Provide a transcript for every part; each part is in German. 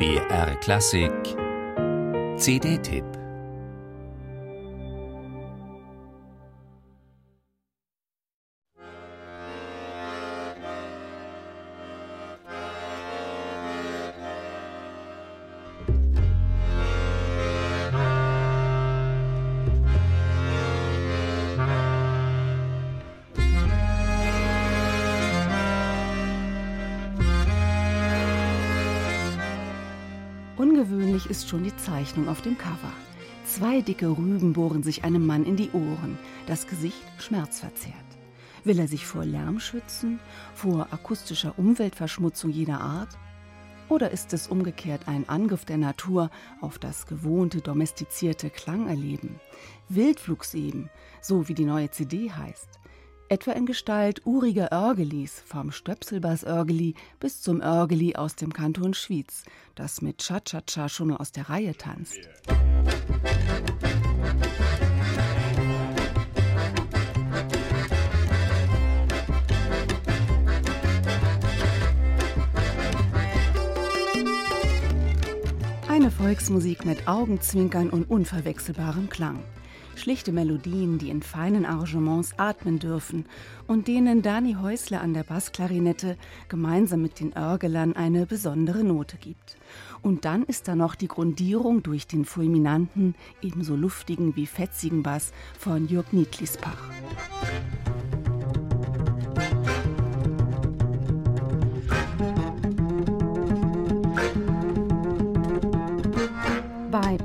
BR Klassik. CD-Tipp Ungewöhnlich ist schon die Zeichnung auf dem Cover. Zwei dicke Rüben bohren sich einem Mann in die Ohren, das Gesicht schmerzverzerrt. Will er sich vor Lärm schützen, vor akustischer Umweltverschmutzung jeder Art? Oder ist es umgekehrt ein Angriff der Natur auf das gewohnte, domestizierte Klangerleben? Wildflugs eben, so wie die neue CD heißt etwa in Gestalt uriger Örgelis, vom Stöpselbass-Örgeli bis zum Örgeli aus dem Kanton Schwyz, das mit Cha-Cha-Cha schon aus der Reihe tanzt. Eine Volksmusik mit Augenzwinkern und unverwechselbarem Klang schlichte Melodien, die in feinen Arrangements atmen dürfen und denen Dani Häusler an der Bassklarinette gemeinsam mit den Örgelern eine besondere Note gibt. Und dann ist da noch die Grundierung durch den fulminanten, ebenso luftigen wie fetzigen Bass von Jörg Niedlispach.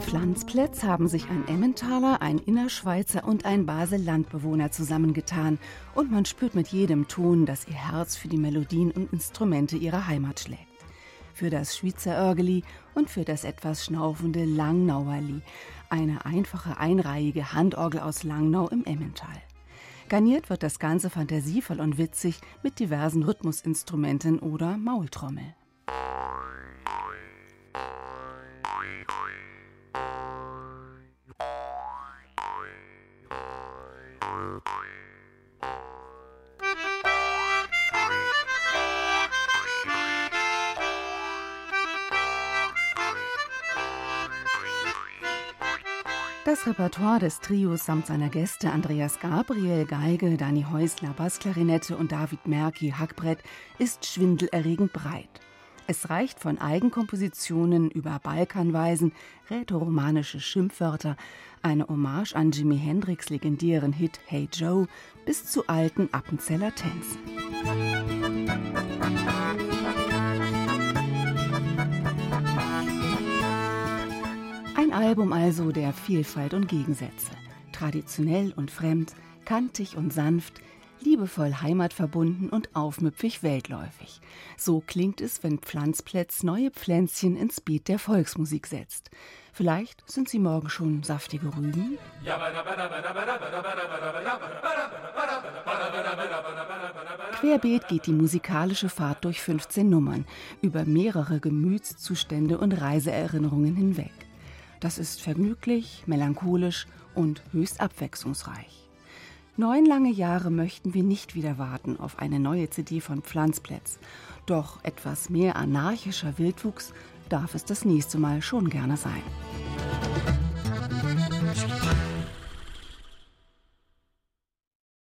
Pflanzplätz haben sich ein Emmentaler, ein Innerschweizer und ein Basel-Landbewohner zusammengetan und man spürt mit jedem Ton, dass ihr Herz für die Melodien und Instrumente ihrer Heimat schlägt. Für das Schweizer Örgeli und für das etwas schnaufende Langnauerli, eine einfache einreihige Handorgel aus Langnau im Emmental. Garniert wird das Ganze fantasievoll und witzig mit diversen Rhythmusinstrumenten oder Maultrommel. Das Repertoire des Trios samt seiner Gäste Andreas Gabriel Geige, Dani Häusler Bassklarinette und David Merki Hackbrett ist schwindelerregend breit. Es reicht von Eigenkompositionen über Balkanweisen, rätoromanische Schimpfwörter, eine Hommage an Jimi Hendrix' legendären Hit Hey Joe bis zu alten Appenzeller Tänzen. Ein Album also der Vielfalt und Gegensätze. Traditionell und fremd, kantig und sanft, liebevoll heimatverbunden und aufmüpfig weltläufig. So klingt es, wenn Pflanzplätz neue Pflänzchen ins Beat der Volksmusik setzt. Vielleicht sind sie morgen schon saftige Rüben. Querbeet geht die musikalische Fahrt durch 15 Nummern, über mehrere Gemütszustände und Reiseerinnerungen hinweg. Das ist vergnüglich, melancholisch und höchst abwechslungsreich. Neun lange Jahre möchten wir nicht wieder warten auf eine neue CD von Pflanzplätz. Doch etwas mehr anarchischer Wildwuchs darf es das nächste Mal schon gerne sein.